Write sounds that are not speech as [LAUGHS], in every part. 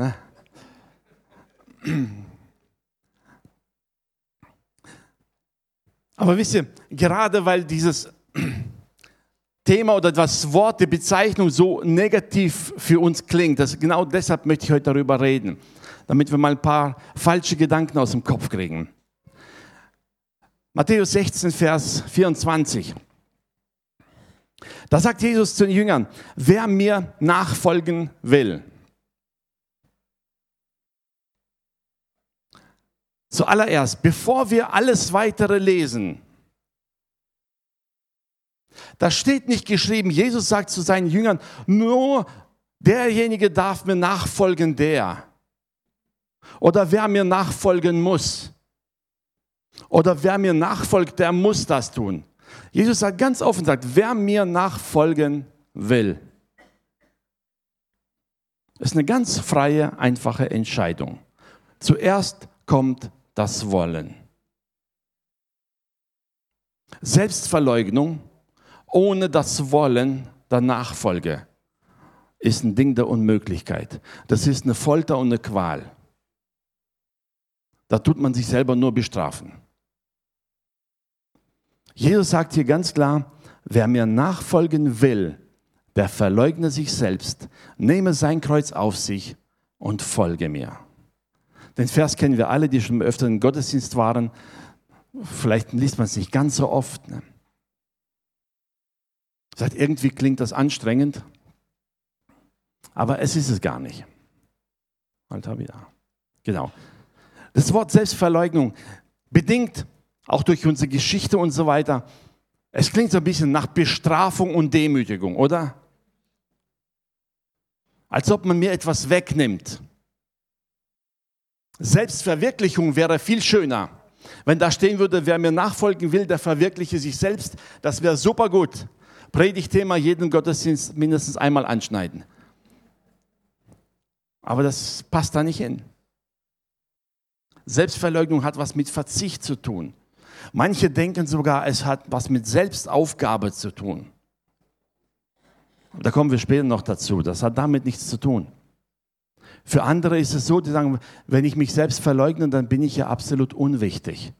Ne? Aber wisst ihr, gerade weil dieses Thema oder das Wort, die Bezeichnung so negativ für uns klingt, das, genau deshalb möchte ich heute darüber reden, damit wir mal ein paar falsche Gedanken aus dem Kopf kriegen. Matthäus 16, Vers 24. Da sagt Jesus zu den Jüngern, wer mir nachfolgen will. Zuallererst, bevor wir alles weitere lesen, da steht nicht geschrieben, Jesus sagt zu seinen Jüngern, nur derjenige darf mir nachfolgen, der. Oder wer mir nachfolgen muss. Oder wer mir nachfolgt, der muss das tun. Jesus sagt ganz offen, sagt, wer mir nachfolgen will. Das ist eine ganz freie, einfache Entscheidung. Zuerst kommt das Wollen. Selbstverleugnung ohne das Wollen der Nachfolge ist ein Ding der Unmöglichkeit. Das ist eine Folter und eine Qual. Da tut man sich selber nur bestrafen. Jesus sagt hier ganz klar, wer mir nachfolgen will, der verleugne sich selbst, nehme sein Kreuz auf sich und folge mir. Den Vers kennen wir alle, die schon im öfteren Gottesdienst waren. Vielleicht liest man es nicht ganz so oft. Ne? Sagt, irgendwie klingt das anstrengend, aber es ist es gar nicht. Alter wieder. Genau. Das Wort Selbstverleugnung bedingt auch durch unsere Geschichte und so weiter. Es klingt so ein bisschen nach Bestrafung und Demütigung, oder? Als ob man mir etwas wegnimmt. Selbstverwirklichung wäre viel schöner. Wenn da stehen würde, wer mir nachfolgen will, der verwirkliche sich selbst, das wäre super gut. Predigtthema jeden Gottesdienst mindestens einmal anschneiden. Aber das passt da nicht hin. Selbstverleugnung hat was mit Verzicht zu tun. Manche denken sogar, es hat was mit Selbstaufgabe zu tun. Da kommen wir später noch dazu. Das hat damit nichts zu tun. Für andere ist es so, die sagen, wenn ich mich selbst verleugne, dann bin ich ja absolut unwichtig.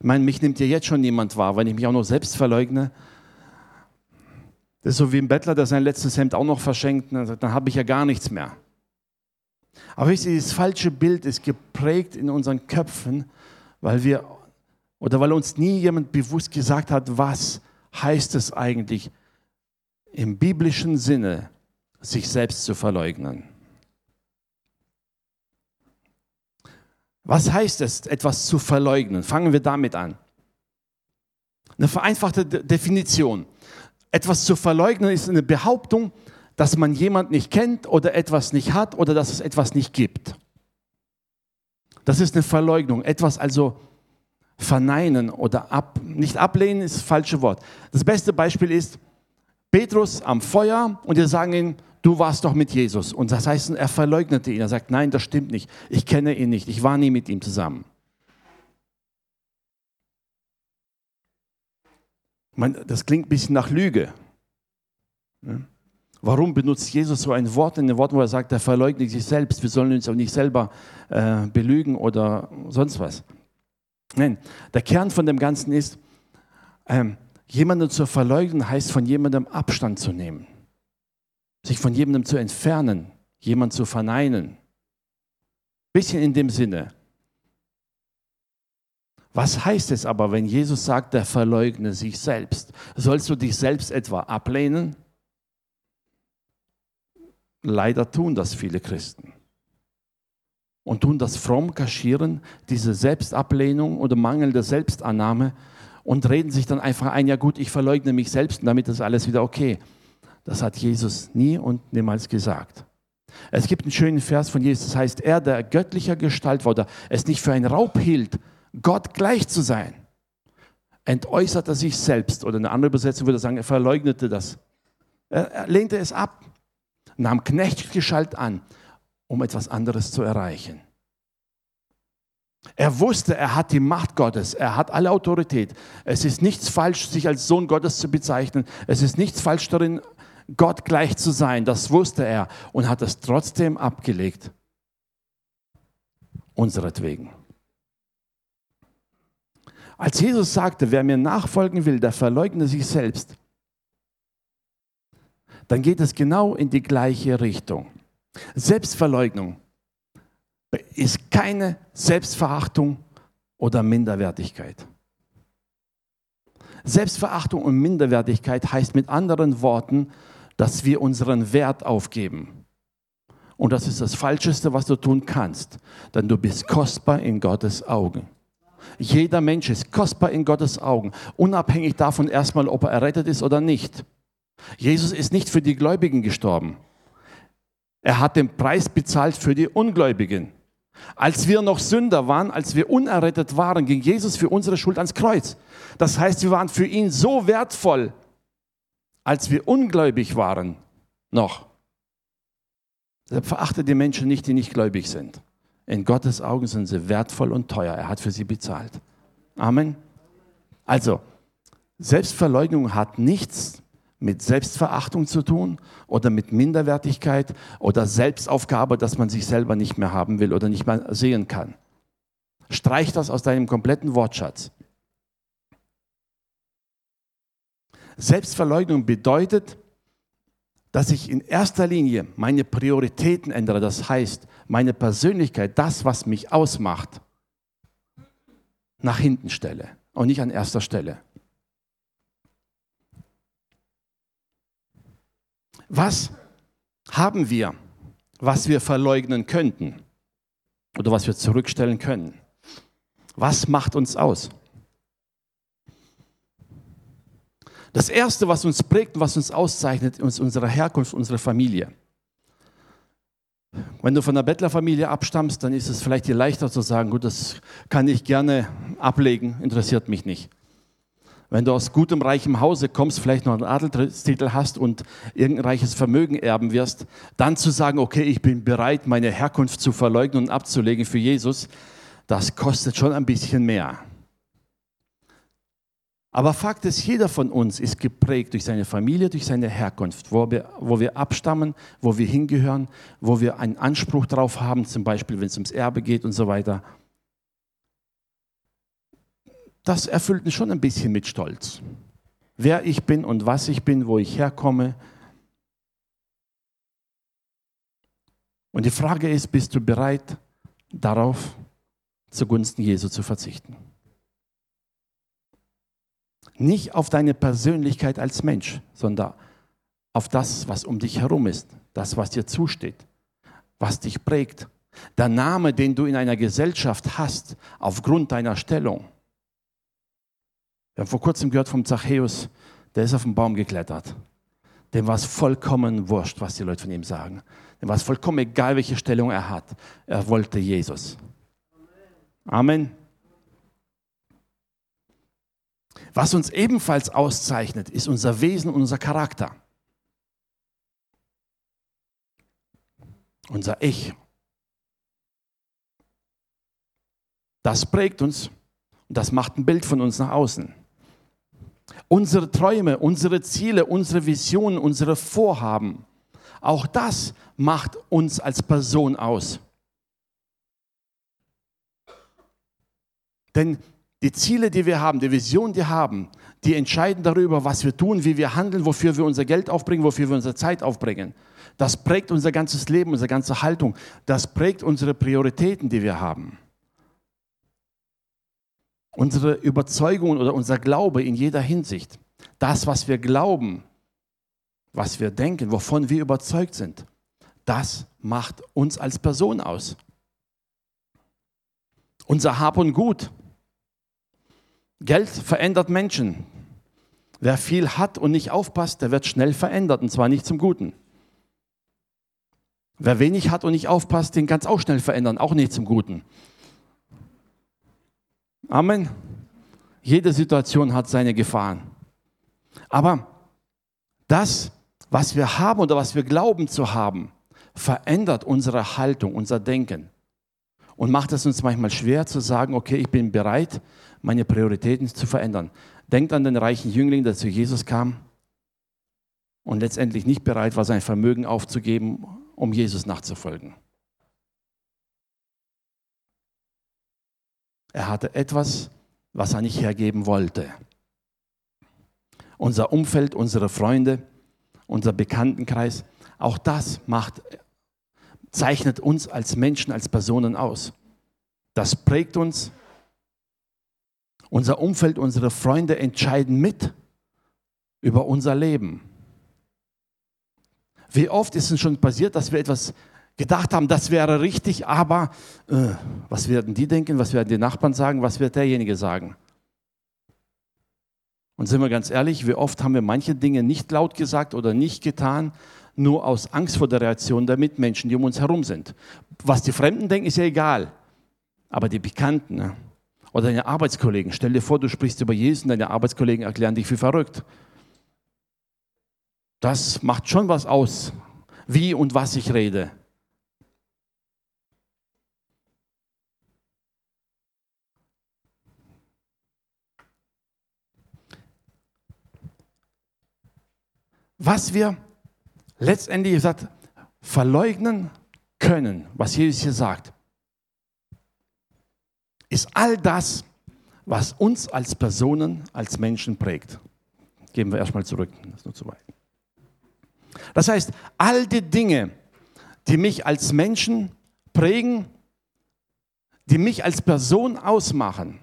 Ich meine, mich nimmt ja jetzt schon niemand wahr, wenn ich mich auch noch selbst verleugne. Das ist so wie ein Bettler, der sein letztes Hemd auch noch verschenkt, dann, dann habe ich ja gar nichts mehr. Aber wisst ihr, dieses falsche Bild ist geprägt in unseren Köpfen, weil wir oder weil uns nie jemand bewusst gesagt hat, was heißt es eigentlich im biblischen Sinne, sich selbst zu verleugnen. Was heißt es, etwas zu verleugnen? Fangen wir damit an. Eine vereinfachte Definition. Etwas zu verleugnen ist eine Behauptung, dass man jemand nicht kennt oder etwas nicht hat oder dass es etwas nicht gibt. Das ist eine Verleugnung. Etwas also verneinen oder ab, nicht ablehnen ist das falsche Wort. Das beste Beispiel ist Petrus am Feuer und wir sagen ihm, du warst doch mit Jesus. Und das heißt, er verleugnete ihn. Er sagt, nein, das stimmt nicht. Ich kenne ihn nicht. Ich war nie mit ihm zusammen. das klingt ein bisschen nach Lüge. Warum benutzt Jesus so ein Wort in den Worten, wo er sagt, er verleugnet sich selbst? Wir sollen uns auch nicht selber äh, belügen oder sonst was. Nein, der Kern von dem Ganzen ist, ähm, jemanden zu verleugnen heißt von jemandem Abstand zu nehmen, sich von jemandem zu entfernen, jemanden zu verneinen. Bisschen in dem Sinne. Was heißt es aber, wenn Jesus sagt, er verleugne sich selbst? Sollst du dich selbst etwa ablehnen? Leider tun das viele Christen und tun das fromm kaschieren, diese Selbstablehnung oder mangelnde Selbstannahme und reden sich dann einfach ein, ja gut, ich verleugne mich selbst und damit ist alles wieder okay. Das hat Jesus nie und niemals gesagt. Es gibt einen schönen Vers von Jesus, das heißt, er, der göttlicher Gestalt war oder es nicht für einen Raub hielt, Gott gleich zu sein, entäußerte sich selbst oder eine andere Übersetzung würde sagen, er verleugnete das. Er lehnte es ab, nahm Knechtgestalt an um etwas anderes zu erreichen. Er wusste, er hat die Macht Gottes, er hat alle Autorität. Es ist nichts falsch, sich als Sohn Gottes zu bezeichnen. Es ist nichts falsch darin, Gott gleich zu sein. Das wusste er und hat es trotzdem abgelegt unseretwegen. Als Jesus sagte, wer mir nachfolgen will, der verleugne sich selbst, dann geht es genau in die gleiche Richtung. Selbstverleugnung ist keine Selbstverachtung oder Minderwertigkeit. Selbstverachtung und Minderwertigkeit heißt mit anderen Worten, dass wir unseren Wert aufgeben. Und das ist das Falscheste, was du tun kannst, denn du bist kostbar in Gottes Augen. Jeder Mensch ist kostbar in Gottes Augen, unabhängig davon erstmal, ob er errettet ist oder nicht. Jesus ist nicht für die Gläubigen gestorben. Er hat den Preis bezahlt für die Ungläubigen. Als wir noch Sünder waren, als wir unerrettet waren, ging Jesus für unsere Schuld ans Kreuz. Das heißt, wir waren für ihn so wertvoll, als wir ungläubig waren noch. Deshalb verachte die Menschen nicht, die nicht gläubig sind. In Gottes Augen sind sie wertvoll und teuer. Er hat für sie bezahlt. Amen. Also, Selbstverleugnung hat nichts mit Selbstverachtung zu tun oder mit Minderwertigkeit oder Selbstaufgabe, dass man sich selber nicht mehr haben will oder nicht mehr sehen kann. Streich das aus deinem kompletten Wortschatz. Selbstverleugnung bedeutet, dass ich in erster Linie meine Prioritäten ändere, das heißt meine Persönlichkeit, das, was mich ausmacht, nach hinten stelle und nicht an erster Stelle. Was haben wir, was wir verleugnen könnten oder was wir zurückstellen können? Was macht uns aus? Das Erste, was uns prägt, was uns auszeichnet, ist unsere Herkunft, unsere Familie. Wenn du von der Bettlerfamilie abstammst, dann ist es vielleicht dir leichter zu sagen, gut, das kann ich gerne ablegen, interessiert mich nicht. Wenn du aus gutem, reichem Hause kommst, vielleicht noch einen Adelstitel hast und irgendein reiches Vermögen erben wirst, dann zu sagen, okay, ich bin bereit, meine Herkunft zu verleugnen und abzulegen für Jesus, das kostet schon ein bisschen mehr. Aber Fakt ist, jeder von uns ist geprägt durch seine Familie, durch seine Herkunft, wo wir, wo wir abstammen, wo wir hingehören, wo wir einen Anspruch drauf haben, zum Beispiel wenn es ums Erbe geht und so weiter. Das erfüllt mich schon ein bisschen mit Stolz. Wer ich bin und was ich bin, wo ich herkomme. Und die Frage ist, bist du bereit, darauf zugunsten Jesu zu verzichten? Nicht auf deine Persönlichkeit als Mensch, sondern auf das, was um dich herum ist, das, was dir zusteht, was dich prägt. Der Name, den du in einer Gesellschaft hast, aufgrund deiner Stellung. Wir haben vor kurzem gehört vom Zachäus, der ist auf den Baum geklettert. Dem war es vollkommen wurscht, was die Leute von ihm sagen. Dem war es vollkommen egal, welche Stellung er hat. Er wollte Jesus. Amen. Was uns ebenfalls auszeichnet, ist unser Wesen und unser Charakter. Unser Ich. Das prägt uns und das macht ein Bild von uns nach außen. Unsere Träume, unsere Ziele, unsere Visionen, unsere Vorhaben, auch das macht uns als Person aus. Denn die Ziele, die wir haben, die Vision, die wir haben, die entscheiden darüber, was wir tun, wie wir handeln, wofür wir unser Geld aufbringen, wofür wir unsere Zeit aufbringen. Das prägt unser ganzes Leben, unsere ganze Haltung. Das prägt unsere Prioritäten, die wir haben. Unsere Überzeugungen oder unser Glaube in jeder Hinsicht. Das, was wir glauben, was wir denken, wovon wir überzeugt sind, das macht uns als Person aus. Unser Hab und Gut, Geld verändert Menschen. Wer viel hat und nicht aufpasst, der wird schnell verändert und zwar nicht zum Guten. Wer wenig hat und nicht aufpasst, den kann es auch schnell verändern, auch nicht zum Guten. Amen. Jede Situation hat seine Gefahren. Aber das, was wir haben oder was wir glauben zu haben, verändert unsere Haltung, unser Denken und macht es uns manchmal schwer zu sagen, okay, ich bin bereit, meine Prioritäten zu verändern. Denkt an den reichen Jüngling, der zu Jesus kam und letztendlich nicht bereit war, sein Vermögen aufzugeben, um Jesus nachzufolgen. Er hatte etwas, was er nicht hergeben wollte. Unser Umfeld, unsere Freunde, unser Bekanntenkreis, auch das macht, zeichnet uns als Menschen, als Personen aus. Das prägt uns. Unser Umfeld, unsere Freunde entscheiden mit über unser Leben. Wie oft ist es schon passiert, dass wir etwas gedacht haben, das wäre richtig, aber äh, was werden die denken, was werden die Nachbarn sagen, was wird derjenige sagen? Und sind wir ganz ehrlich, wie oft haben wir manche Dinge nicht laut gesagt oder nicht getan, nur aus Angst vor der Reaktion der Mitmenschen, die um uns herum sind. Was die Fremden denken, ist ja egal. Aber die Bekannten ne? Oder deine Arbeitskollegen, stell dir vor, du sprichst über Jesus und deine Arbeitskollegen erklären dich für verrückt. Das macht schon was aus, wie und was ich rede. Was wir letztendlich gesagt verleugnen können, was Jesus hier sagt, ist all das, was uns als Personen, als Menschen prägt. Gehen wir erstmal zurück, das ist nur zu weit. Das heißt, all die Dinge, die mich als Menschen prägen, die mich als Person ausmachen,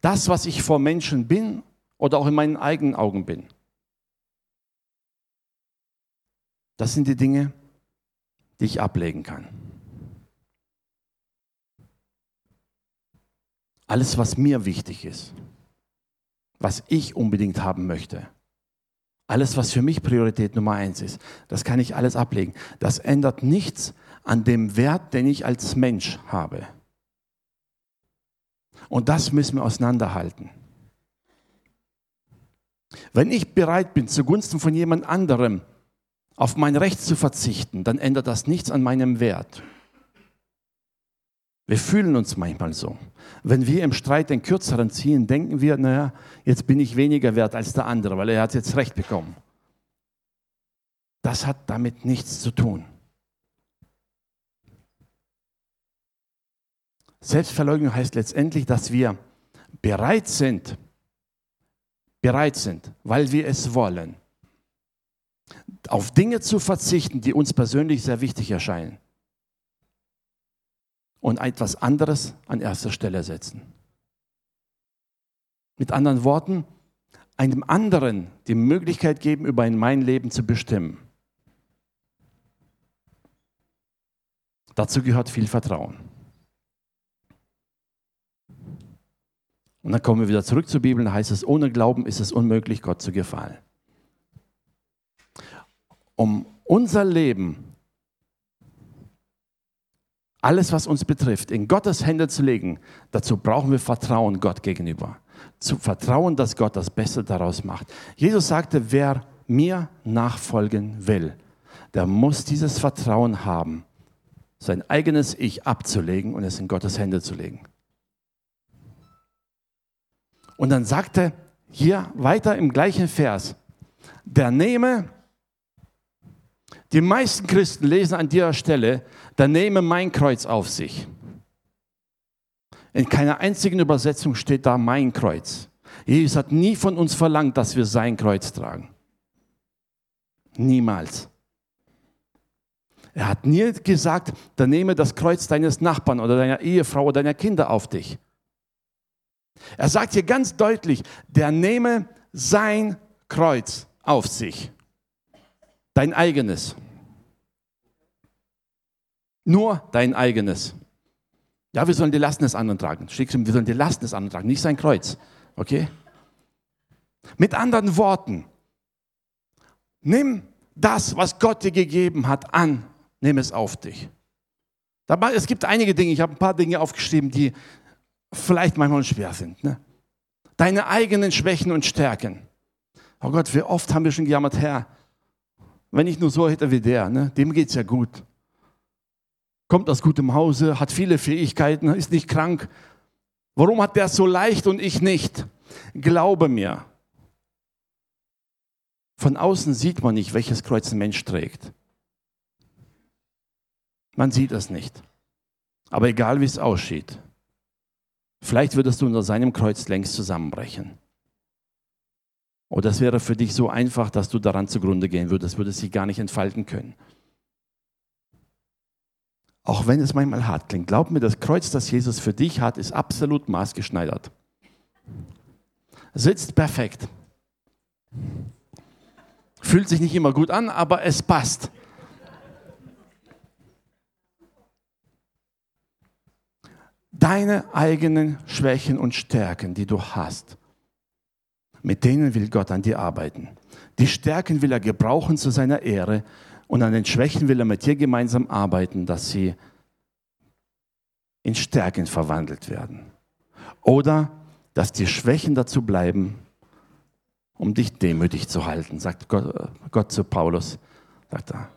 das, was ich vor Menschen bin oder auch in meinen eigenen Augen bin, Das sind die Dinge, die ich ablegen kann. Alles, was mir wichtig ist, was ich unbedingt haben möchte, alles, was für mich Priorität Nummer eins ist, das kann ich alles ablegen. Das ändert nichts an dem Wert, den ich als Mensch habe. Und das müssen wir auseinanderhalten. Wenn ich bereit bin, zugunsten von jemand anderem auf mein Recht zu verzichten, dann ändert das nichts an meinem Wert. Wir fühlen uns manchmal so. Wenn wir im Streit den Kürzeren ziehen, denken wir, naja, jetzt bin ich weniger wert als der andere, weil er hat jetzt Recht bekommen. Das hat damit nichts zu tun. Selbstverleugnung heißt letztendlich, dass wir bereit sind, bereit sind, weil wir es wollen, auf Dinge zu verzichten, die uns persönlich sehr wichtig erscheinen. Und etwas anderes an erster Stelle setzen. Mit anderen Worten, einem anderen die Möglichkeit geben, über mein Leben zu bestimmen. Dazu gehört viel Vertrauen. Und dann kommen wir wieder zurück zur Bibel, da heißt es, ohne Glauben ist es unmöglich, Gott zu gefallen um unser Leben, alles, was uns betrifft, in Gottes Hände zu legen, dazu brauchen wir Vertrauen Gott gegenüber. Zu vertrauen, dass Gott das Beste daraus macht. Jesus sagte, wer mir nachfolgen will, der muss dieses Vertrauen haben, sein eigenes Ich abzulegen und es in Gottes Hände zu legen. Und dann sagte hier weiter im gleichen Vers, der nehme die meisten Christen lesen an dieser Stelle, dann nehme mein Kreuz auf sich. In keiner einzigen Übersetzung steht da mein Kreuz. Jesus hat nie von uns verlangt, dass wir sein Kreuz tragen. Niemals. Er hat nie gesagt, dann nehme das Kreuz deines Nachbarn oder deiner Ehefrau oder deiner Kinder auf dich. Er sagt hier ganz deutlich, der nehme sein Kreuz auf sich dein eigenes. Nur dein eigenes. Ja, wir sollen die Lasten des anderen tragen. Wir sollen die Lasten des anderen tragen, nicht sein Kreuz. Okay? Mit anderen Worten, nimm das, was Gott dir gegeben hat, an. Nimm es auf dich. Dabei, es gibt einige Dinge, ich habe ein paar Dinge aufgeschrieben, die vielleicht manchmal schwer sind. Ne? Deine eigenen Schwächen und Stärken. Oh Gott, wie oft haben wir schon gejammert, Herr, wenn ich nur so hätte wie der, ne? dem geht es ja gut. Kommt aus gutem Hause, hat viele Fähigkeiten, ist nicht krank. Warum hat der es so leicht und ich nicht? Glaube mir. Von außen sieht man nicht, welches Kreuz ein Mensch trägt. Man sieht es nicht. Aber egal wie es aussieht, Vielleicht würdest du unter seinem Kreuz längst zusammenbrechen. Oder es wäre für dich so einfach, dass du daran zugrunde gehen würdest, würdest dich gar nicht entfalten können. Auch wenn es manchmal hart klingt, glaub mir, das Kreuz, das Jesus für dich hat, ist absolut maßgeschneidert. Sitzt perfekt. Fühlt sich nicht immer gut an, aber es passt. Deine eigenen Schwächen und Stärken, die du hast, mit denen will Gott an dir arbeiten. Die Stärken will er gebrauchen zu seiner Ehre und an den Schwächen will er mit dir gemeinsam arbeiten, dass sie in Stärken verwandelt werden. Oder dass die Schwächen dazu bleiben, um dich demütig zu halten, sagt Gott, Gott zu Paulus. Sagt er,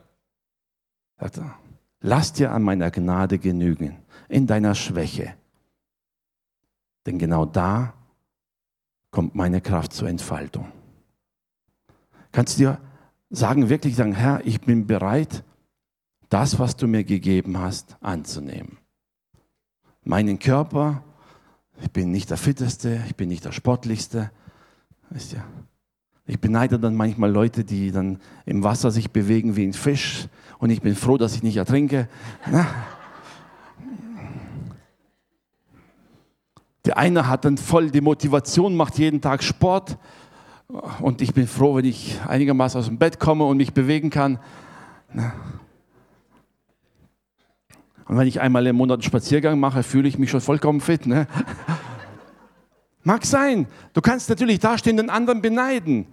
sagt er, lass dir an meiner Gnade genügen, in deiner Schwäche. Denn genau da kommt meine Kraft zur Entfaltung. Kannst du dir sagen, wirklich sagen, Herr, ich bin bereit, das, was du mir gegeben hast, anzunehmen. Meinen Körper, ich bin nicht der Fitteste, ich bin nicht der Sportlichste. Ich beneide dann manchmal Leute, die dann im Wasser sich bewegen wie ein Fisch und ich bin froh, dass ich nicht ertrinke. Der eine hat dann voll die Motivation, macht jeden Tag Sport und ich bin froh, wenn ich einigermaßen aus dem Bett komme und mich bewegen kann. Und wenn ich einmal im Monat einen Spaziergang mache, fühle ich mich schon vollkommen fit. Ne? [LAUGHS] Mag sein. Du kannst natürlich dastehen, den anderen beneiden.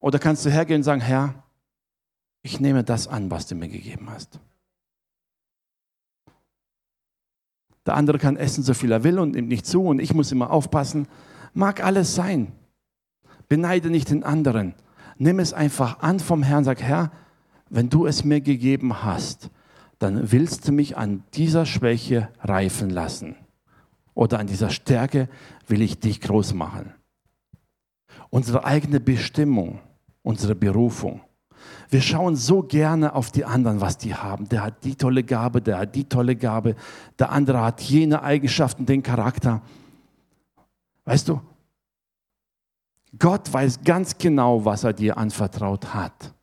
Oder kannst du hergehen und sagen, Herr, ich nehme das an, was du mir gegeben hast. Der andere kann essen, so viel er will und nimmt nicht zu und ich muss immer aufpassen. Mag alles sein. Beneide nicht den anderen. Nimm es einfach an vom Herrn. Sag, Herr, wenn du es mir gegeben hast, dann willst du mich an dieser Schwäche reifen lassen oder an dieser Stärke will ich dich groß machen. Unsere eigene Bestimmung, unsere Berufung. Wir schauen so gerne auf die anderen, was die haben. Der hat die tolle Gabe, der hat die tolle Gabe, der andere hat jene Eigenschaften, den Charakter. Weißt du, Gott weiß ganz genau, was er dir anvertraut hat.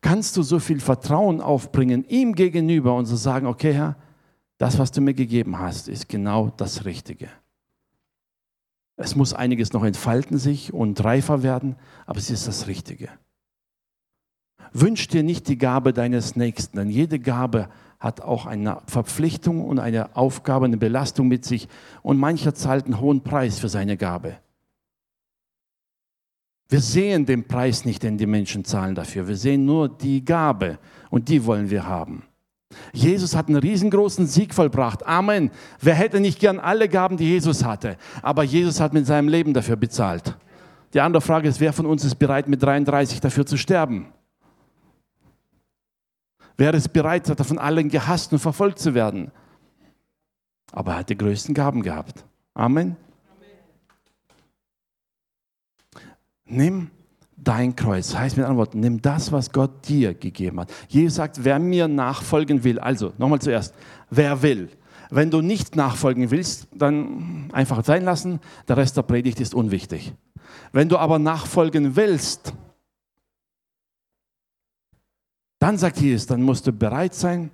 Kannst du so viel Vertrauen aufbringen ihm gegenüber und so sagen, okay Herr, das, was du mir gegeben hast, ist genau das Richtige. Es muss einiges noch entfalten sich und reifer werden, aber es ist das Richtige. Wünsch dir nicht die Gabe deines Nächsten, denn jede Gabe hat auch eine Verpflichtung und eine Aufgabe, eine Belastung mit sich und mancher zahlt einen hohen Preis für seine Gabe. Wir sehen den Preis nicht, den die Menschen zahlen dafür. Wir sehen nur die Gabe und die wollen wir haben. Jesus hat einen riesengroßen Sieg vollbracht. Amen. Wer hätte nicht gern alle Gaben, die Jesus hatte? Aber Jesus hat mit seinem Leben dafür bezahlt. Die andere Frage ist, wer von uns ist bereit, mit 33 dafür zu sterben? Wer ist bereit, davon allen gehasst und verfolgt zu werden? Aber er hat die größten Gaben gehabt. Amen. Nimm dein Kreuz. Heißt mit anderen Worten, nimm das, was Gott dir gegeben hat. Jesus sagt, wer mir nachfolgen will, also nochmal zuerst, wer will. Wenn du nicht nachfolgen willst, dann einfach sein lassen, der Rest der Predigt ist unwichtig. Wenn du aber nachfolgen willst, dann sagt Jesus, dann musst du bereit sein,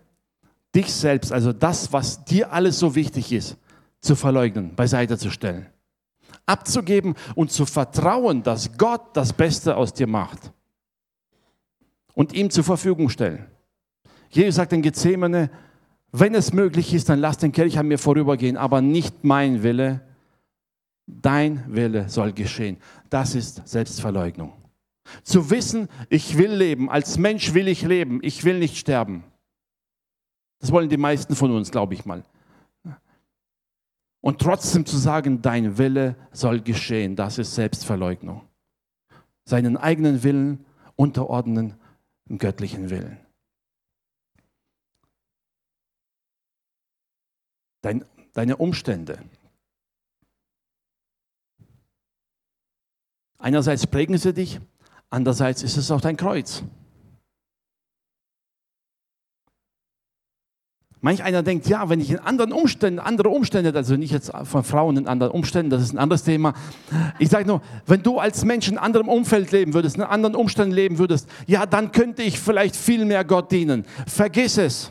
dich selbst, also das, was dir alles so wichtig ist, zu verleugnen, beiseite zu stellen abzugeben und zu vertrauen, dass Gott das Beste aus dir macht und ihm zur Verfügung stellen. Jesus sagt in Gethsemane, wenn es möglich ist, dann lass den Kelch an mir vorübergehen, aber nicht mein Wille, dein Wille soll geschehen. Das ist Selbstverleugnung. Zu wissen, ich will leben, als Mensch will ich leben, ich will nicht sterben. Das wollen die meisten von uns, glaube ich mal und trotzdem zu sagen, dein Wille soll geschehen, das ist Selbstverleugnung. Seinen eigenen Willen unterordnen im göttlichen Willen. Dein, deine Umstände. Einerseits prägen sie dich, andererseits ist es auch dein Kreuz. Manch einer denkt, ja, wenn ich in anderen Umständen, andere Umstände, also nicht jetzt von Frauen in anderen Umständen, das ist ein anderes Thema. Ich sage nur, wenn du als Mensch in anderem Umfeld leben würdest, in anderen Umständen leben würdest, ja, dann könnte ich vielleicht viel mehr Gott dienen. Vergiss es.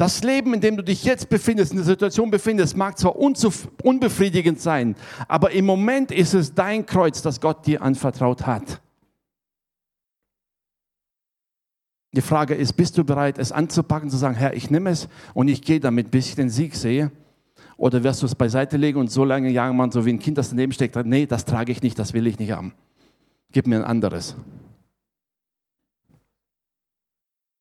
Das Leben, in dem du dich jetzt befindest, in der Situation befindest, mag zwar unbefriedigend sein, aber im Moment ist es dein Kreuz, das Gott dir anvertraut hat. Die Frage ist, bist du bereit, es anzupacken, zu sagen, Herr, ich nehme es und ich gehe damit, bis ich den Sieg sehe? Oder wirst du es beiseite legen und so lange jagen man, so wie ein Kind, das daneben steckt, nee, das trage ich nicht, das will ich nicht haben. Gib mir ein anderes.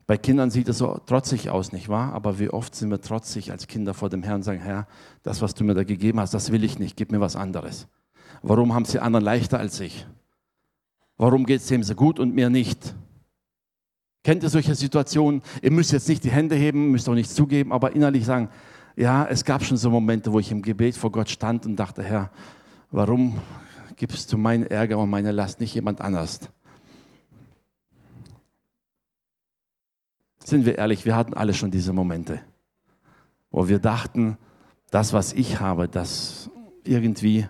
Bei Kindern sieht es so trotzig aus, nicht wahr? Aber wie oft sind wir trotzig als Kinder vor dem Herrn und sagen, Herr, das, was du mir da gegeben hast, das will ich nicht, gib mir was anderes. Warum haben es die anderen leichter als ich? Warum geht es dem so gut und mir nicht? Kennt ihr solche Situationen? Ihr müsst jetzt nicht die Hände heben, müsst auch nichts zugeben, aber innerlich sagen, ja, es gab schon so Momente, wo ich im Gebet vor Gott stand und dachte, Herr, warum gibst du meinen Ärger und meine Last nicht jemand anders? Sind wir ehrlich, wir hatten alle schon diese Momente, wo wir dachten, das, was ich habe, das irgendwie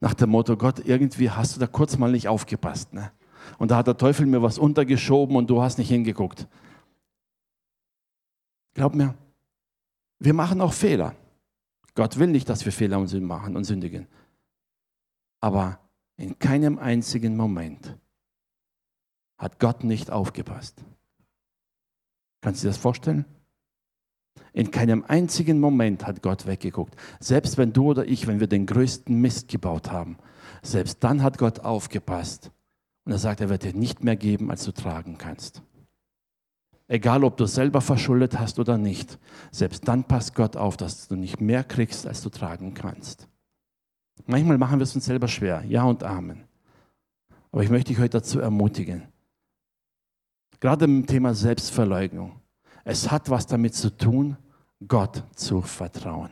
nach dem Motto, Gott, irgendwie hast du da kurz mal nicht aufgepasst. Ne? Und da hat der Teufel mir was untergeschoben und du hast nicht hingeguckt. Glaub mir, wir machen auch Fehler. Gott will nicht, dass wir Fehler und Sünden machen und sündigen. Aber in keinem einzigen Moment hat Gott nicht aufgepasst. Kannst du dir das vorstellen? In keinem einzigen Moment hat Gott weggeguckt. Selbst wenn du oder ich, wenn wir den größten Mist gebaut haben, selbst dann hat Gott aufgepasst. Und er sagt, er wird dir nicht mehr geben, als du tragen kannst. Egal, ob du selber verschuldet hast oder nicht, selbst dann passt Gott auf, dass du nicht mehr kriegst, als du tragen kannst. Manchmal machen wir es uns selber schwer. Ja und Amen. Aber ich möchte dich heute dazu ermutigen, Gerade im Thema Selbstverleugnung. Es hat was damit zu tun, Gott zu vertrauen.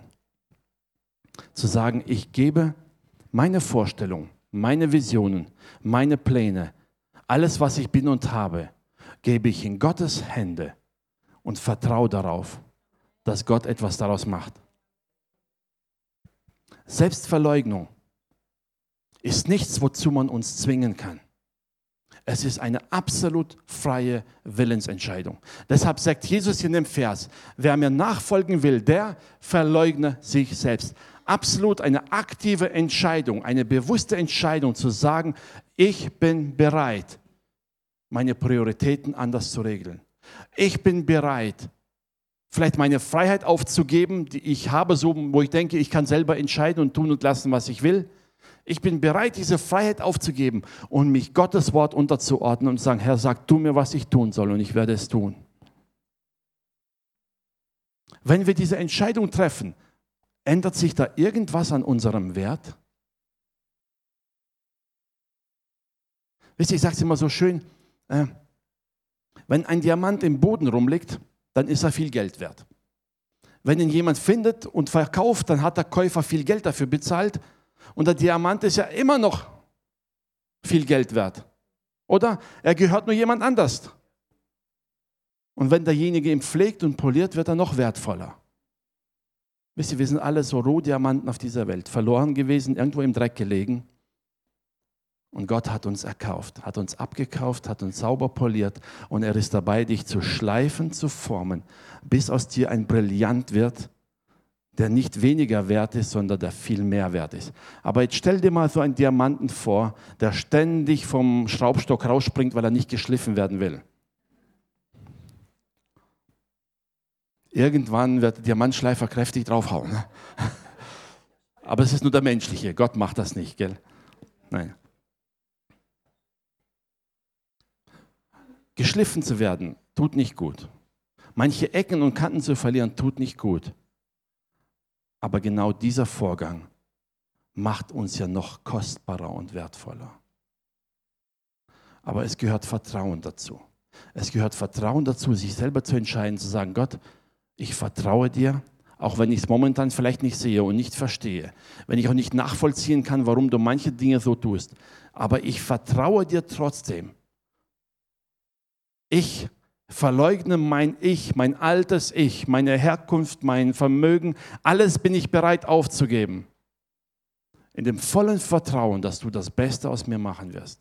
Zu sagen, ich gebe meine Vorstellung, meine Visionen, meine Pläne, alles, was ich bin und habe, gebe ich in Gottes Hände und vertraue darauf, dass Gott etwas daraus macht. Selbstverleugnung ist nichts, wozu man uns zwingen kann. Es ist eine absolut freie Willensentscheidung. Deshalb sagt Jesus in dem Vers, wer mir nachfolgen will, der verleugne sich selbst. Absolut eine aktive Entscheidung, eine bewusste Entscheidung zu sagen, ich bin bereit, meine Prioritäten anders zu regeln. Ich bin bereit, vielleicht meine Freiheit aufzugeben, die ich habe, so wo ich denke, ich kann selber entscheiden und tun und lassen, was ich will ich bin bereit, diese Freiheit aufzugeben und mich Gottes Wort unterzuordnen und zu sagen, Herr, sag du mir, was ich tun soll und ich werde es tun. Wenn wir diese Entscheidung treffen, ändert sich da irgendwas an unserem Wert? Wisst ihr, ich sage es immer so schön, äh, wenn ein Diamant im Boden rumliegt, dann ist er viel Geld wert. Wenn ihn jemand findet und verkauft, dann hat der Käufer viel Geld dafür bezahlt und der Diamant ist ja immer noch viel Geld wert. Oder er gehört nur jemand anders. Und wenn derjenige ihn pflegt und poliert, wird er noch wertvoller. Wisst ihr, wir sind alle so Rohdiamanten auf dieser Welt, verloren gewesen, irgendwo im Dreck gelegen. Und Gott hat uns erkauft, hat uns abgekauft, hat uns sauber poliert und er ist dabei, dich zu schleifen, zu formen, bis aus dir ein Brillant wird, der nicht weniger wert ist, sondern der viel mehr wert ist. Aber jetzt stell dir mal so einen Diamanten vor, der ständig vom Schraubstock rausspringt, weil er nicht geschliffen werden will. Irgendwann wird der Diamantschleifer kräftig draufhauen. Ne? [LAUGHS] Aber es ist nur der menschliche. Gott macht das nicht, gell? Nein. Geschliffen zu werden, tut nicht gut. Manche Ecken und Kanten zu verlieren, tut nicht gut. Aber genau dieser Vorgang macht uns ja noch kostbarer und wertvoller. Aber es gehört Vertrauen dazu. Es gehört Vertrauen dazu, sich selber zu entscheiden, zu sagen, Gott, ich vertraue dir, auch wenn ich es momentan vielleicht nicht sehe und nicht verstehe, wenn ich auch nicht nachvollziehen kann, warum du manche Dinge so tust. Aber ich vertraue dir trotzdem. Ich Verleugne mein Ich, mein altes Ich, meine Herkunft, mein Vermögen, alles bin ich bereit aufzugeben. In dem vollen Vertrauen, dass du das Beste aus mir machen wirst.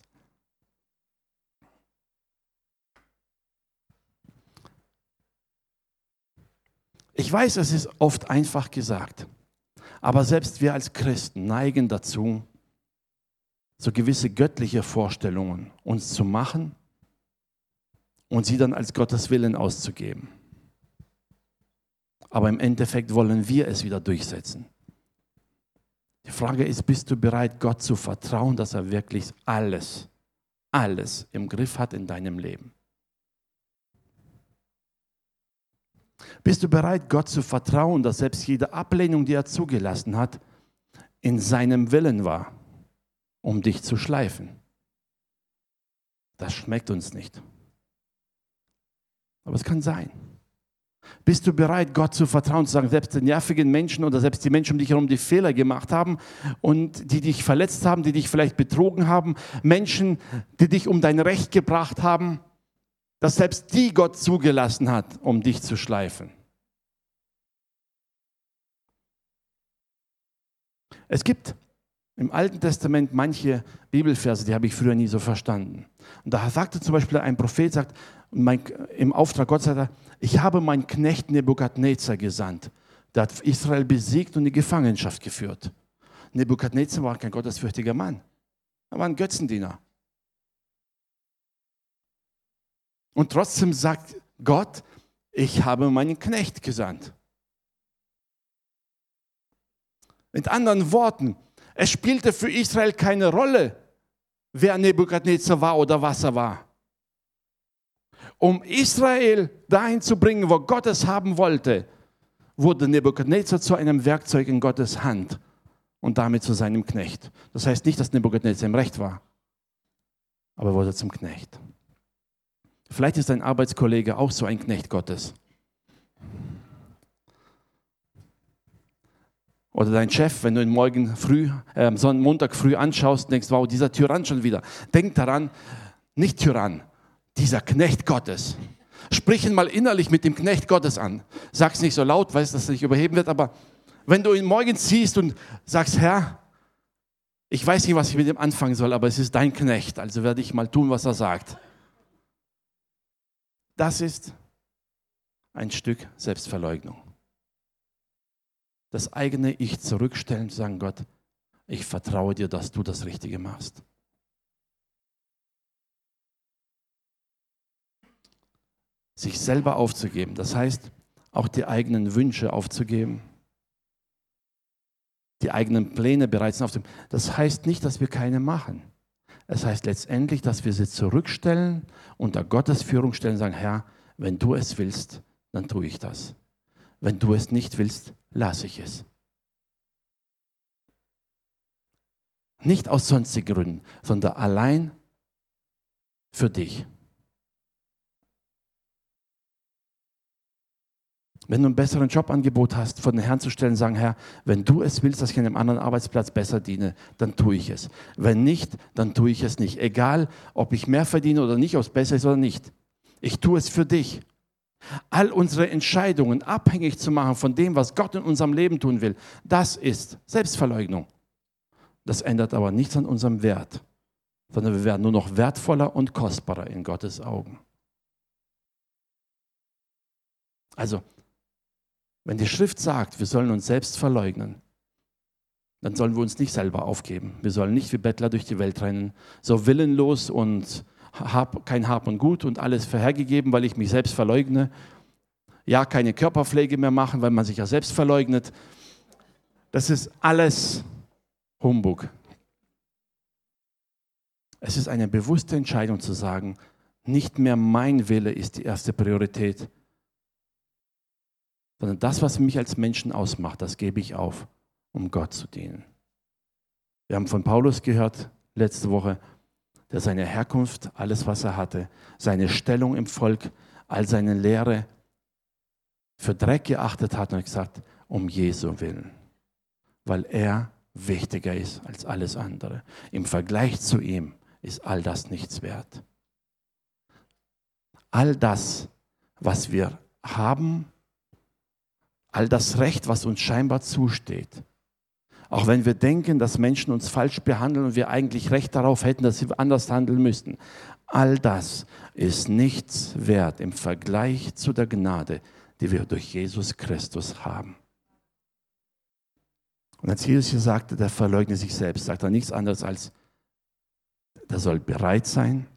Ich weiß, es ist oft einfach gesagt, aber selbst wir als Christen neigen dazu, so gewisse göttliche Vorstellungen uns zu machen und sie dann als Gottes Willen auszugeben. Aber im Endeffekt wollen wir es wieder durchsetzen. Die Frage ist, bist du bereit, Gott zu vertrauen, dass er wirklich alles, alles im Griff hat in deinem Leben? Bist du bereit, Gott zu vertrauen, dass selbst jede Ablehnung, die er zugelassen hat, in seinem Willen war, um dich zu schleifen? Das schmeckt uns nicht. Aber es kann sein. Bist du bereit, Gott zu vertrauen, zu sagen, selbst den nervigen Menschen oder selbst die Menschen um dich herum, die Fehler gemacht haben und die dich verletzt haben, die dich vielleicht betrogen haben, Menschen, die dich um dein Recht gebracht haben, dass selbst die Gott zugelassen hat, um dich zu schleifen. Es gibt im Alten Testament manche Bibelverse, die habe ich früher nie so verstanden. Und da sagte zum Beispiel ein Prophet, sagt, mein, im Auftrag Gottes, sagt er, ich habe meinen Knecht Nebukadnezar gesandt. Der hat Israel besiegt und in die Gefangenschaft geführt. Nebukadnezar war kein gottesfürchtiger Mann. Er war ein Götzendiener. Und trotzdem sagt Gott, ich habe meinen Knecht gesandt. Mit anderen Worten, es spielte für Israel keine Rolle, wer Nebukadnezar war oder was er war. Um Israel dahin zu bringen, wo Gott es haben wollte, wurde Nebukadnezar zu einem Werkzeug in Gottes Hand und damit zu seinem Knecht. Das heißt nicht, dass Nebukadnezar im Recht war, aber wurde zum Knecht. Vielleicht ist dein Arbeitskollege auch so ein Knecht Gottes. Oder dein Chef, wenn du ihn morgen früh, äh, Montag früh anschaust denkst, wow, dieser Tyrann schon wieder. Denk daran, nicht Tyrann, dieser Knecht Gottes. Sprich ihn mal innerlich mit dem Knecht Gottes an. Sag es nicht so laut, weißt, dass er sich überheben wird, aber wenn du ihn morgen siehst und sagst, Herr, ich weiß nicht, was ich mit ihm anfangen soll, aber es ist dein Knecht, also werde ich mal tun, was er sagt. Das ist ein Stück Selbstverleugnung. Das eigene Ich zurückstellen und sagen, Gott, ich vertraue dir, dass du das Richtige machst. Sich selber aufzugeben, das heißt auch die eigenen Wünsche aufzugeben, die eigenen Pläne bereits aufzugeben. Das heißt nicht, dass wir keine machen. Es heißt letztendlich, dass wir sie zurückstellen, unter Gottes Führung stellen, sagen, Herr, wenn du es willst, dann tue ich das. Wenn du es nicht willst, lasse ich es. Nicht aus sonstigen Gründen, sondern allein für dich. Wenn du ein besseres Jobangebot hast, vor den Herrn zu stellen, sagen, Herr, wenn du es willst, dass ich an einem anderen Arbeitsplatz besser diene, dann tue ich es. Wenn nicht, dann tue ich es nicht. Egal, ob ich mehr verdiene oder nicht, ob es besser ist oder nicht. Ich tue es für dich. All unsere Entscheidungen abhängig zu machen von dem, was Gott in unserem Leben tun will, das ist Selbstverleugnung. Das ändert aber nichts an unserem Wert, sondern wir werden nur noch wertvoller und kostbarer in Gottes Augen. Also, wenn die Schrift sagt, wir sollen uns selbst verleugnen, dann sollen wir uns nicht selber aufgeben. Wir sollen nicht wie Bettler durch die Welt rennen, so willenlos und hab, kein Hab und Gut und alles vorhergegeben, weil ich mich selbst verleugne. Ja, keine Körperpflege mehr machen, weil man sich ja selbst verleugnet. Das ist alles Humbug. Es ist eine bewusste Entscheidung zu sagen, nicht mehr mein Wille ist die erste Priorität, sondern das, was mich als Menschen ausmacht, das gebe ich auf, um Gott zu dienen. Wir haben von Paulus gehört letzte Woche, der seine Herkunft, alles, was er hatte, seine Stellung im Volk, all seine Lehre für Dreck geachtet hat und gesagt, um Jesu willen, weil er wichtiger ist als alles andere. Im Vergleich zu ihm ist all das nichts wert. All das, was wir haben, all das Recht, was uns scheinbar zusteht. Auch wenn wir denken, dass Menschen uns falsch behandeln und wir eigentlich Recht darauf hätten, dass sie anders handeln müssten. All das ist nichts wert im Vergleich zu der Gnade, die wir durch Jesus Christus haben. Und als Jesus hier sagte, der verleugne sich selbst, sagt er nichts anderes als, der soll bereit sein,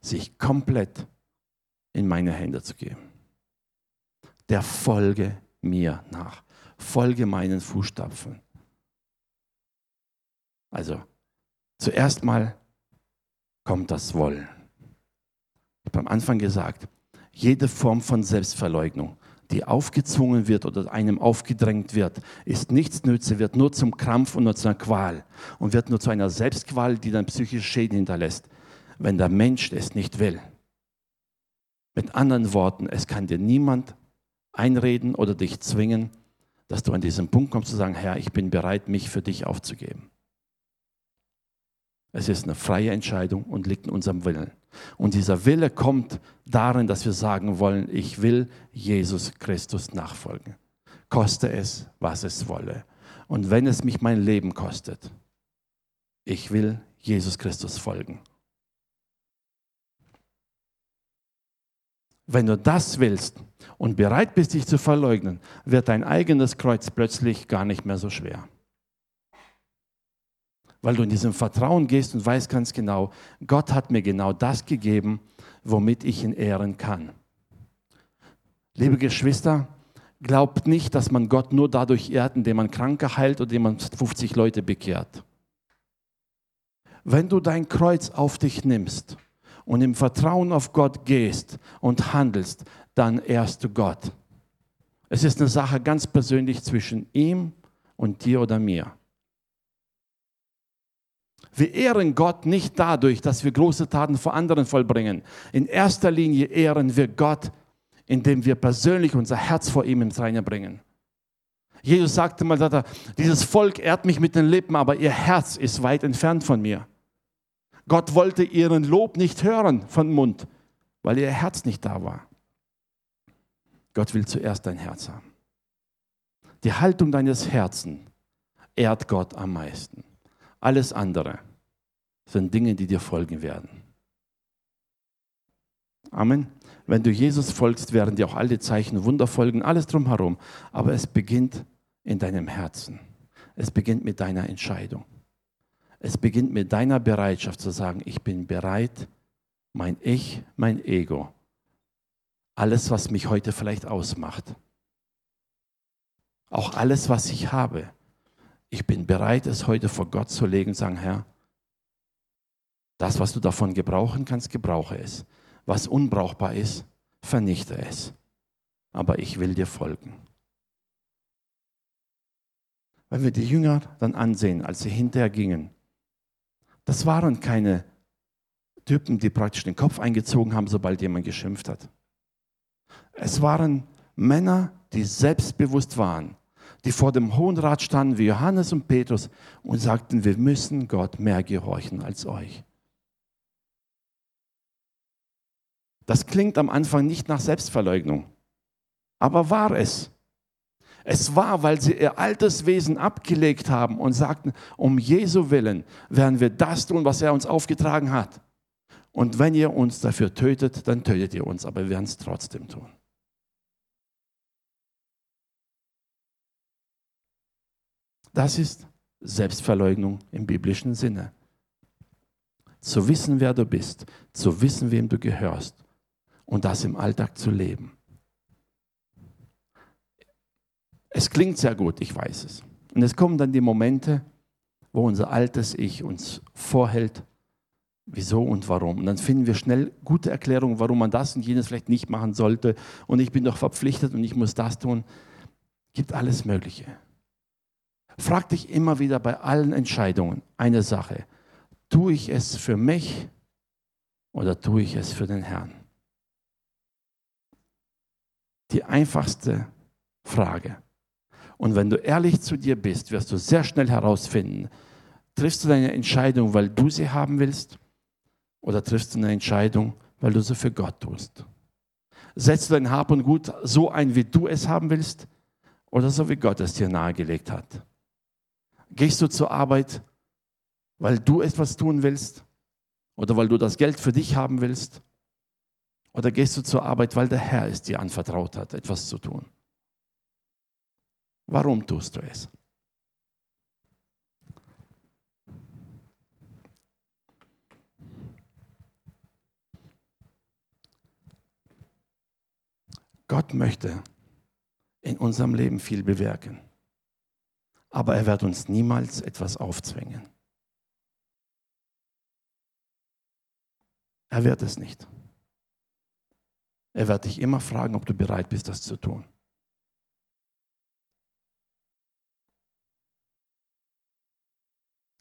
sich komplett in meine Hände zu geben. Der folge mir nach, folge meinen Fußstapfen. Also, zuerst mal kommt das Wollen. Ich habe am Anfang gesagt, jede Form von Selbstverleugnung, die aufgezwungen wird oder einem aufgedrängt wird, ist nichts nütze, wird nur zum Krampf und nur zu einer Qual und wird nur zu einer Selbstqual, die dann psychische Schäden hinterlässt, wenn der Mensch es nicht will. Mit anderen Worten, es kann dir niemand einreden oder dich zwingen, dass du an diesen Punkt kommst zu sagen, Herr, ich bin bereit, mich für dich aufzugeben. Es ist eine freie Entscheidung und liegt in unserem Willen. Und dieser Wille kommt darin, dass wir sagen wollen, ich will Jesus Christus nachfolgen. Koste es, was es wolle. Und wenn es mich mein Leben kostet, ich will Jesus Christus folgen. Wenn du das willst und bereit bist, dich zu verleugnen, wird dein eigenes Kreuz plötzlich gar nicht mehr so schwer weil du in diesem Vertrauen gehst und weißt ganz genau, Gott hat mir genau das gegeben, womit ich ihn ehren kann. Liebe Geschwister, glaubt nicht, dass man Gott nur dadurch ehrt, indem man Kranke heilt oder indem man 50 Leute bekehrt. Wenn du dein Kreuz auf dich nimmst und im Vertrauen auf Gott gehst und handelst, dann ehrst du Gott. Es ist eine Sache ganz persönlich zwischen ihm und dir oder mir. Wir ehren Gott nicht dadurch, dass wir große Taten vor anderen vollbringen. In erster Linie ehren wir Gott, indem wir persönlich unser Herz vor ihm ins Reine bringen. Jesus sagte mal, er, dieses Volk ehrt mich mit den Lippen, aber ihr Herz ist weit entfernt von mir. Gott wollte ihren Lob nicht hören von Mund, weil ihr Herz nicht da war. Gott will zuerst dein Herz haben. Die Haltung deines Herzens ehrt Gott am meisten. Alles andere sind Dinge, die dir folgen werden. Amen. Wenn du Jesus folgst, werden dir auch alle Zeichen, Wunder folgen, alles drumherum. Aber es beginnt in deinem Herzen. Es beginnt mit deiner Entscheidung. Es beginnt mit deiner Bereitschaft zu sagen, ich bin bereit, mein Ich, mein Ego, alles, was mich heute vielleicht ausmacht, auch alles, was ich habe, ich bin bereit, es heute vor Gott zu legen und sagen, Herr, das, was du davon gebrauchen kannst, gebrauche es. Was unbrauchbar ist, vernichte es. Aber ich will dir folgen. Wenn wir die Jünger dann ansehen, als sie hinterher gingen, das waren keine Typen, die praktisch den Kopf eingezogen haben, sobald jemand geschimpft hat. Es waren Männer, die selbstbewusst waren, die vor dem Hohen Rat standen, wie Johannes und Petrus, und sagten, wir müssen Gott mehr gehorchen als euch. Das klingt am Anfang nicht nach Selbstverleugnung, aber war es. Es war, weil sie ihr altes Wesen abgelegt haben und sagten, um Jesu willen werden wir das tun, was er uns aufgetragen hat. Und wenn ihr uns dafür tötet, dann tötet ihr uns, aber wir werden es trotzdem tun. Das ist Selbstverleugnung im biblischen Sinne. Zu wissen, wer du bist, zu wissen, wem du gehörst und das im Alltag zu leben. Es klingt sehr gut, ich weiß es. Und es kommen dann die Momente, wo unser altes Ich uns vorhält, wieso und warum. Und dann finden wir schnell gute Erklärungen, warum man das und jenes vielleicht nicht machen sollte. Und ich bin doch verpflichtet und ich muss das tun. Gibt alles Mögliche. Frag dich immer wieder bei allen Entscheidungen eine Sache. Tue ich es für mich oder tue ich es für den Herrn? die einfachste Frage. Und wenn du ehrlich zu dir bist, wirst du sehr schnell herausfinden, triffst du deine Entscheidung, weil du sie haben willst, oder triffst du eine Entscheidung, weil du sie für Gott tust. Setzt du dein Hab und Gut so ein, wie du es haben willst oder so, wie Gott es dir nahegelegt hat? Gehst du zur Arbeit, weil du etwas tun willst oder weil du das Geld für dich haben willst? Oder gehst du zur Arbeit, weil der Herr es dir anvertraut hat, etwas zu tun? Warum tust du es? Gott möchte in unserem Leben viel bewirken, aber er wird uns niemals etwas aufzwingen. Er wird es nicht. Er wird dich immer fragen, ob du bereit bist, das zu tun.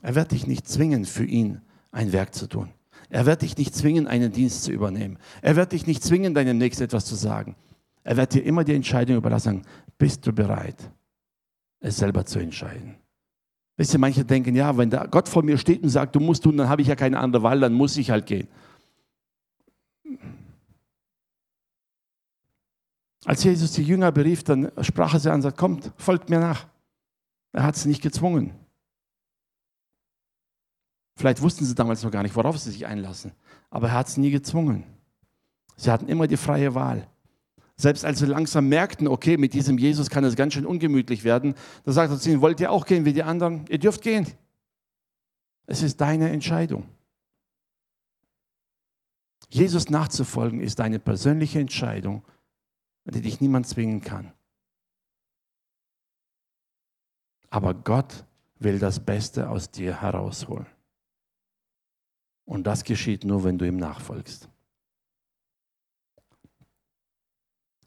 Er wird dich nicht zwingen, für ihn ein Werk zu tun. Er wird dich nicht zwingen, einen Dienst zu übernehmen. Er wird dich nicht zwingen, deinem Nächsten etwas zu sagen. Er wird dir immer die Entscheidung überlassen, bist du bereit, es selber zu entscheiden. Wisst ihr, manche denken, ja, wenn da Gott vor mir steht und sagt, du musst tun, dann habe ich ja keine andere Wahl, dann muss ich halt gehen. Als Jesus die Jünger berief, dann sprach er sie an und sagte, kommt, folgt mir nach. Er hat sie nicht gezwungen. Vielleicht wussten sie damals noch gar nicht, worauf sie sich einlassen, aber er hat sie nie gezwungen. Sie hatten immer die freie Wahl. Selbst als sie langsam merkten, okay, mit diesem Jesus kann es ganz schön ungemütlich werden, da sagt er zu ihnen, wollt ihr auch gehen wie die anderen? Ihr dürft gehen. Es ist deine Entscheidung. Jesus nachzufolgen ist deine persönliche Entscheidung, die dich niemand zwingen kann. Aber Gott will das Beste aus dir herausholen. Und das geschieht nur, wenn du ihm nachfolgst.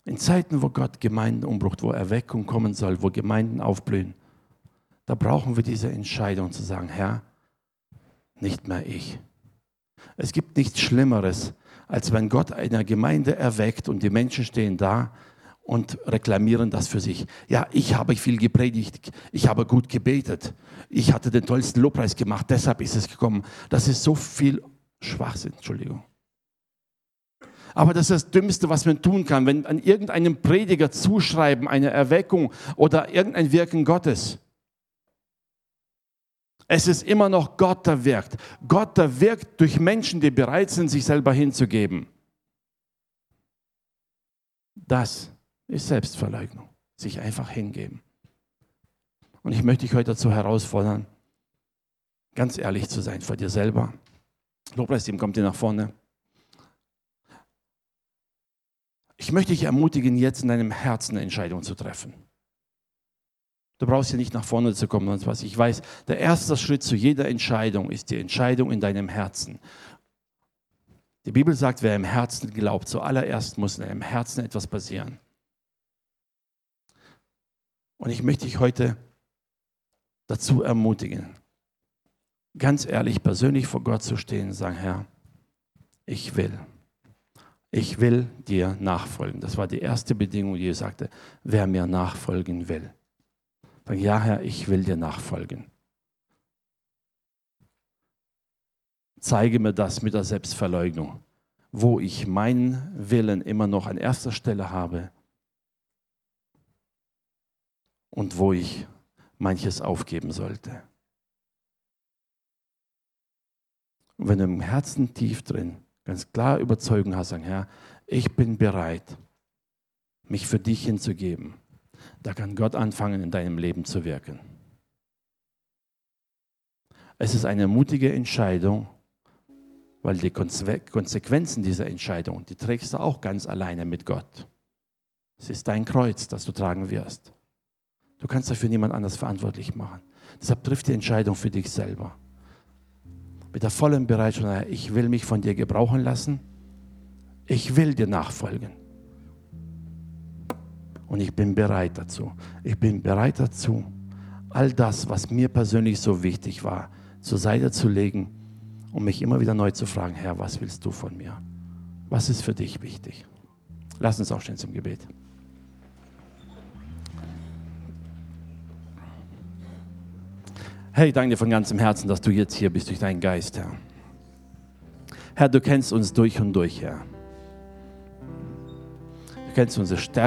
In Zeiten, wo Gott Gemeinden umbrucht, wo Erweckung kommen soll, wo Gemeinden aufblühen, da brauchen wir diese Entscheidung zu sagen, Herr, nicht mehr ich. Es gibt nichts Schlimmeres, als wenn Gott eine Gemeinde erweckt und die Menschen stehen da und reklamieren das für sich. Ja, ich habe viel gepredigt, ich habe gut gebetet, ich hatte den tollsten Lobpreis gemacht, deshalb ist es gekommen. Das ist so viel Schwachsinn, Entschuldigung. Aber das ist das Dümmste, was man tun kann, wenn an irgendeinem Prediger zuschreiben, eine Erweckung oder irgendein Wirken Gottes. Es ist immer noch Gott, der wirkt. Gott, der wirkt durch Menschen, die bereit sind, sich selber hinzugeben. Das ist Selbstverleugnung. Sich einfach hingeben. Und ich möchte dich heute dazu herausfordern, ganz ehrlich zu sein vor dir selber. Lobpreisteam kommt dir nach vorne. Ich möchte dich ermutigen, jetzt in deinem Herzen eine Entscheidung zu treffen. Du brauchst hier nicht nach vorne zu kommen, sonst was. Ich weiß, der erste Schritt zu jeder Entscheidung ist die Entscheidung in deinem Herzen. Die Bibel sagt, wer im Herzen glaubt, zuallererst muss in deinem Herzen etwas passieren. Und ich möchte dich heute dazu ermutigen, ganz ehrlich, persönlich vor Gott zu stehen und sagen, Herr, ich will ich will dir nachfolgen. Das war die erste Bedingung, die er sagte, wer mir nachfolgen will. Sag, ja, Herr, ich will dir nachfolgen. Zeige mir das mit der Selbstverleugnung, wo ich meinen Willen immer noch an erster Stelle habe und wo ich manches aufgeben sollte. Und wenn du im Herzen tief drin ganz klar Überzeugung hast, sagen, Herr, ich bin bereit, mich für dich hinzugeben, da kann Gott anfangen, in deinem Leben zu wirken. Es ist eine mutige Entscheidung, weil die Konsequenzen dieser Entscheidung, die trägst du auch ganz alleine mit Gott. Es ist dein Kreuz, das du tragen wirst. Du kannst dafür niemand anders verantwortlich machen. Deshalb trifft die Entscheidung für dich selber mit der vollen Bereitschaft, ich will mich von dir gebrauchen lassen, ich will dir nachfolgen. Und ich bin bereit dazu. Ich bin bereit dazu, all das, was mir persönlich so wichtig war, zur Seite zu legen und mich immer wieder neu zu fragen, Herr, was willst du von mir? Was ist für dich wichtig? Lass uns aufstehen zum Gebet. Herr, ich danke dir von ganzem Herzen, dass du jetzt hier bist durch deinen Geist, Herr. Herr, du kennst uns durch und durch, Herr. kennst unsere Stärke.